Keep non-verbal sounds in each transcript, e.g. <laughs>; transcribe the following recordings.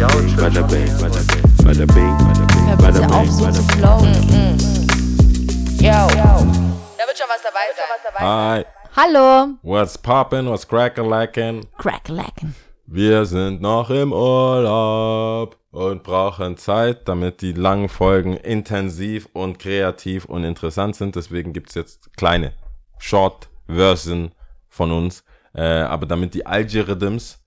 Bada bing, bada bing, bada bing, auf, so zu flowen. Yo. Da wird schon was dabei sein. Hi, Hallo. what's poppin', what's crackalackin'? Cracklecken. Wir sind noch im Urlaub und brauchen Zeit, damit die langen Folgen intensiv und kreativ und interessant sind. Deswegen gibt's jetzt kleine Short-Version von uns. Äh, aber damit die Algorithms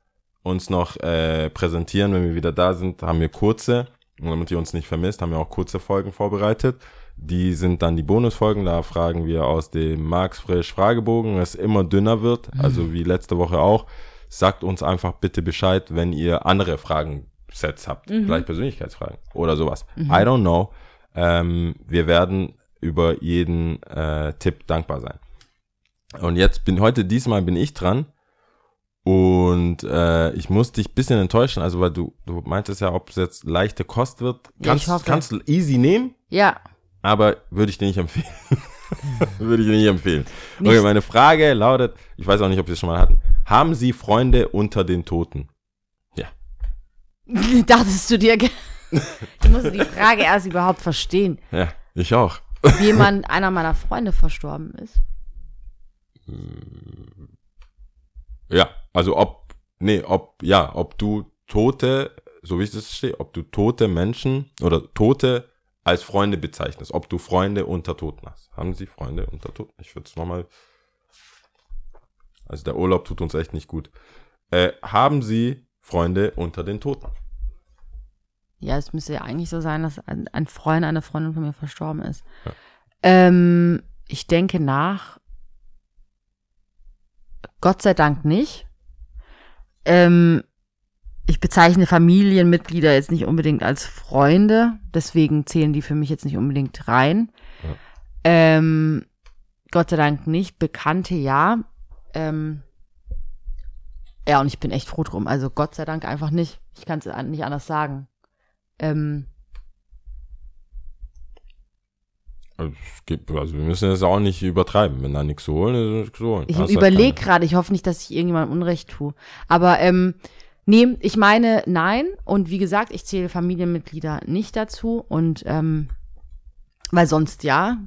uns noch äh, präsentieren, wenn wir wieder da sind, haben wir kurze. Und damit ihr uns nicht vermisst, haben wir auch kurze Folgen vorbereitet. Die sind dann die Bonusfolgen. Da fragen wir aus dem Max Frisch Fragebogen, es immer dünner wird, also wie letzte Woche auch. Sagt uns einfach bitte Bescheid, wenn ihr andere Fragensets habt. Vielleicht Persönlichkeitsfragen oder sowas. I don't know. Ähm, wir werden über jeden äh, Tipp dankbar sein. Und jetzt bin heute, diesmal bin ich dran. Und äh, ich muss dich ein bisschen enttäuschen, also weil du, du meintest ja, ob es jetzt leichte Kost wird. Ja, Kannst, hoffe. kannst du easy nehmen, Ja. aber würde ich dir nicht empfehlen. <laughs> würde ich dir nicht empfehlen. Okay, meine Frage lautet, ich weiß auch nicht, ob wir es schon mal hatten. Haben Sie Freunde unter den Toten? Ja. <laughs> Dachtest du dir. Ich musste die Frage erst überhaupt verstehen. Ja, ich auch. Wie jemand, einer meiner Freunde verstorben ist. Ja, also ob, nee, ob, ja, ob du Tote, so wie ich das stehe, ob du tote Menschen oder Tote als Freunde bezeichnest, ob du Freunde unter Toten hast. Haben sie Freunde unter Toten? Ich würde es nochmal, also der Urlaub tut uns echt nicht gut. Äh, haben sie Freunde unter den Toten? Ja, es müsste ja eigentlich so sein, dass ein, ein Freund, eine Freundin von mir verstorben ist. Ja. Ähm, ich denke nach. Gott sei Dank nicht. Ähm, ich bezeichne Familienmitglieder jetzt nicht unbedingt als Freunde, deswegen zählen die für mich jetzt nicht unbedingt rein. Ja. Ähm, Gott sei Dank nicht. Bekannte ja. Ähm, ja, und ich bin echt froh drum. Also Gott sei Dank einfach nicht. Ich kann es nicht anders sagen. Ähm, Also, gibt, also wir müssen es auch nicht übertreiben. Wenn da nichts zu holen ist, ist nichts zu holen. ich überlege gerade, ich hoffe nicht, dass ich irgendjemandem Unrecht tue. Aber ähm, nee, ich meine nein. Und wie gesagt, ich zähle Familienmitglieder nicht dazu. Und ähm, weil sonst ja.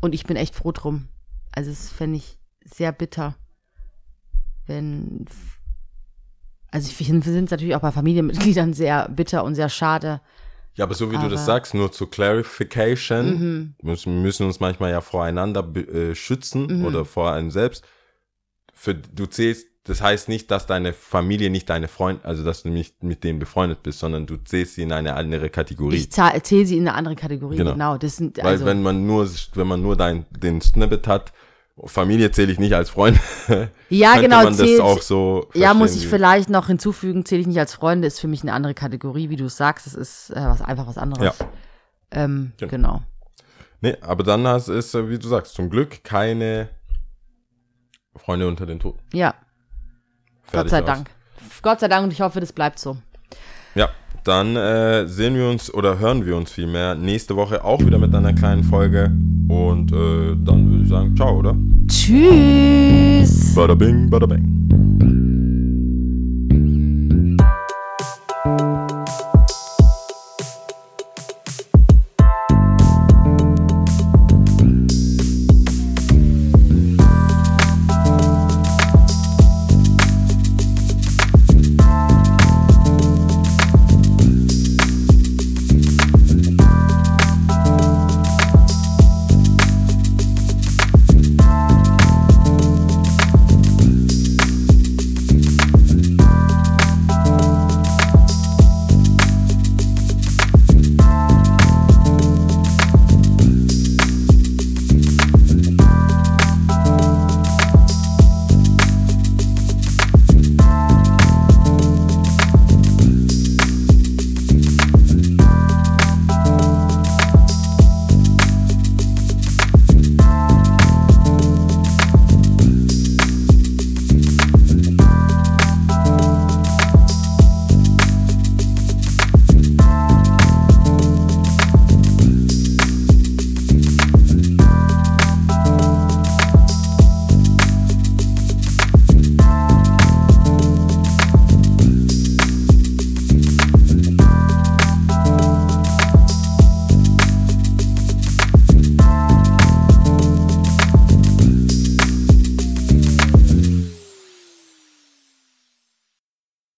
Und ich bin echt froh drum. Also es fände ich sehr bitter, wenn. Also ich finde es natürlich auch bei Familienmitgliedern sehr bitter und sehr schade. Ja, aber so wie du das Aber- Mhm. sagst, nur zur Clarification, müssen, müssen uns manchmal ja voreinander äh, schützen Mhm. oder vor einem selbst. Für, du zählst, das heißt nicht, dass deine Familie nicht deine Freund, also dass du nicht mit denen befreundet bist, sondern du zählst sie in eine andere Kategorie. Ich zähle sie in eine andere Kategorie, Genau. genau. Das sind, Weil also, wenn man nur, wenn man nur dein, den Snippet hat, Familie zähle ich nicht als Freund. <laughs> Ja, genau, man das zählt- auch so Ja, muss ich vielleicht noch hinzufügen, zähle ich nicht als Freunde, ist für mich eine andere Kategorie, wie du es sagst. Es ist äh, was, einfach was anderes. Ja. Ähm, Genau. genau. Nee, aber dann hast, ist, äh, wie du sagst, zum Glück keine Freunde unter den Toten. Ja, Gott Fertig sei aus. Dank. Gott sei Dank und ich hoffe, das bleibt so. Ja, dann äh, sehen wir uns oder hören wir uns vielmehr nächste Woche auch wieder mit einer kleinen Folge. Und äh, dann würde ich sagen, ciao, oder? Tschüss. Bada bing, bada bang.